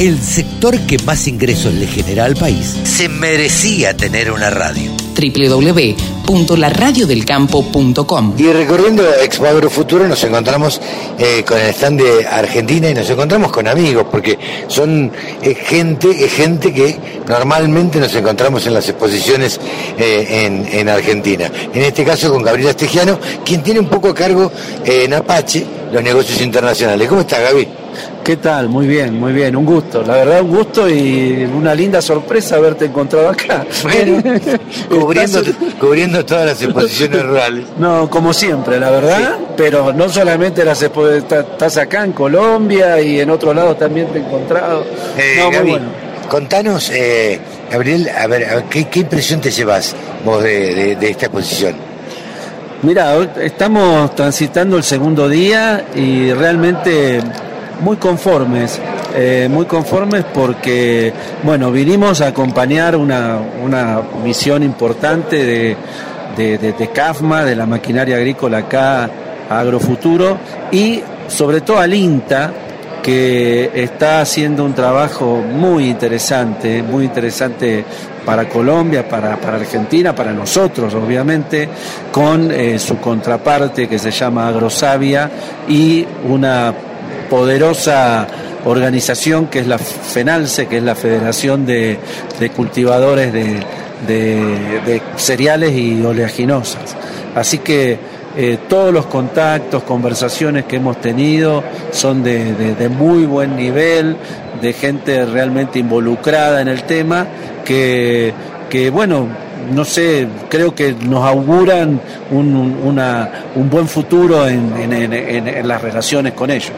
el sector que más ingresos le genera al país se merecía tener una radio www.laradiodelcampo.com Y recorriendo Expo Agrofuturo nos encontramos eh, con el stand de Argentina y nos encontramos con amigos, porque son eh, gente, gente que normalmente nos encontramos en las exposiciones eh, en, en, Argentina. En este caso con Gabriela Estegiano, quien tiene un poco a cargo en Apache los negocios internacionales. ¿Cómo está Gaby? ¿Qué tal? Muy bien, muy bien, un gusto, la verdad un gusto y una linda sorpresa haberte encontrado acá. cubriendo, cubriendo todas las exposiciones rurales. No, como siempre, la verdad, pero no solamente las exposiciones, estás acá en Colombia y en otro lado también te he encontrado. Eh, contanos, eh, Gabriel, a ver, ¿qué, impresión te llevas vos de esta exposición? Mira, estamos transitando el segundo día y realmente muy conformes, eh, muy conformes porque, bueno, vinimos a acompañar una, una misión importante de, de, CAFMA, de la maquinaria agrícola acá, Agrofuturo, y sobre todo al INTA, que está haciendo un trabajo muy interesante, muy interesante para Colombia, para, para Argentina, para nosotros, obviamente, con eh, su contraparte que se llama Agrosavia y una poderosa organización que es la FENALCE, que es la Federación de, Cultivadores de, Cereales y Oleaginosas. Así que eh, todos los contactos, conversaciones que hemos tenido son de, muy buen nivel, de gente realmente involucrada en el tema, que, que bueno, no sé, creo que nos auguran un, una, un buen futuro en, las relaciones con ellos.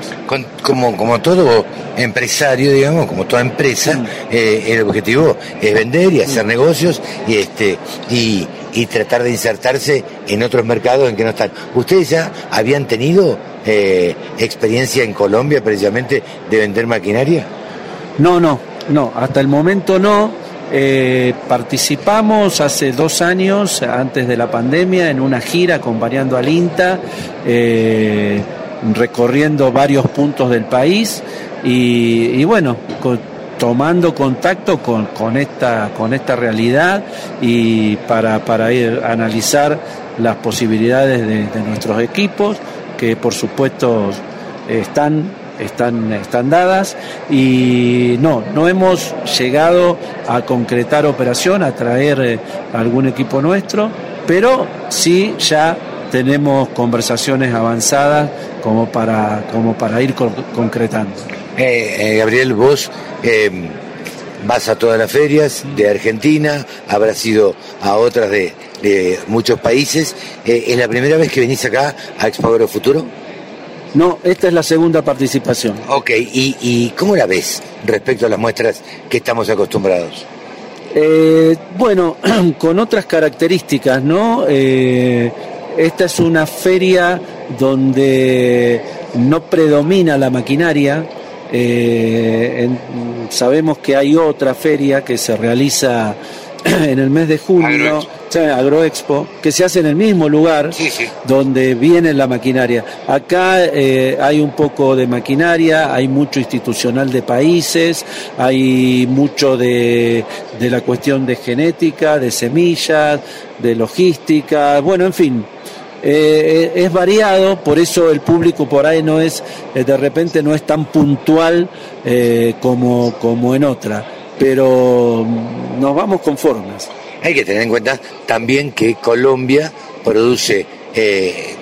como, como todo empresario, digamos, como toda empresa, mm. eh, el objetivo es vender y hacer mm. negocios y este y, y, tratar de insertarse en otros mercados en que no están. ¿Ustedes ya habían tenido eh, experiencia en Colombia precisamente de vender maquinaria? No, no, no, hasta el momento no. Eh, participamos hace dos años, antes de la pandemia, en una gira acompañando al INTA, eh, recorriendo varios puntos del país y, bueno, tomando contacto con, esta, con esta realidad y para, para ir analizar las posibilidades de nuestros equipos, que por supuesto están están, están dadas y no, no hemos llegado a concretar operación, a traer eh, algún equipo nuestro, pero sí ya tenemos conversaciones avanzadas como para, como para ir concretando. Eh, eh, Gabriel, vos em, vas a todas las ferias de Argentina, habrás ido a otras de, de muchos países. ¿Es la primera vez que venís acá a Expo Futuro? No, esta es la segunda participación. Ok, ¿y, cómo la ves respecto a las muestras que estamos acostumbrados? Eh, bueno, con otras características, ¿no? Eh, esta es una feria donde no predomina la maquinaria. Eh, sabemos que hay otra feria que se realiza en el mes de junio Agroexpo, que se hace en el mismo lugar donde viene la maquinaria. Acá eh, hay un poco de maquinaria, hay mucho institucional de países, hay mucho de, de la cuestión de genética, de semillas, de logística, bueno, en fin, eh, es variado, por eso el público por ahí no es, eh, de repente no es tan puntual como, como en otra, pero nos vamos conformes. Hay que tener en cuenta también que Colombia produce eh,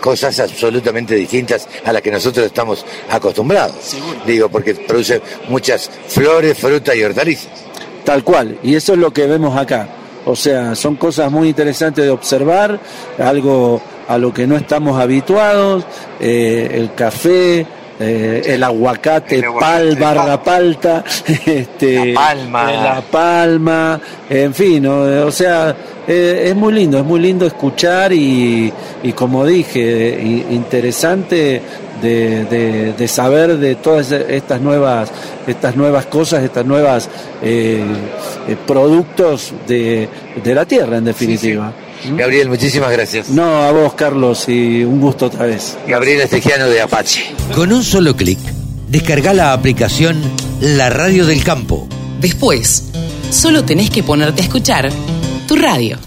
cosas absolutamente distintas a las que nosotros estamos acostumbrados. Digo, porque produce muchas flores, frutas y hortalizas. Tal cual, y eso es lo que vemos acá. O sea, son cosas muy interesantes de observar, algo a lo que no estamos habituados, eh, el café, eh, el aguacate, pal, barra palta, este, la palma, la palma, en fin, o sea, eh, es muy lindo, es muy lindo escuchar y, y como dije, interesante de, de, saber de todas estas nuevas, estas nuevas cosas, estas nuevas eh, productos de, de la tierra, en definitiva. Gabriel, muchísimas gracias. No, a vos, Carlos, y un gusto otra vez. Gabriel Estegiano de Apache. Con un solo clic, descarga la aplicación la radio del campo. Después, solo tenés que ponerte a escuchar tu radio.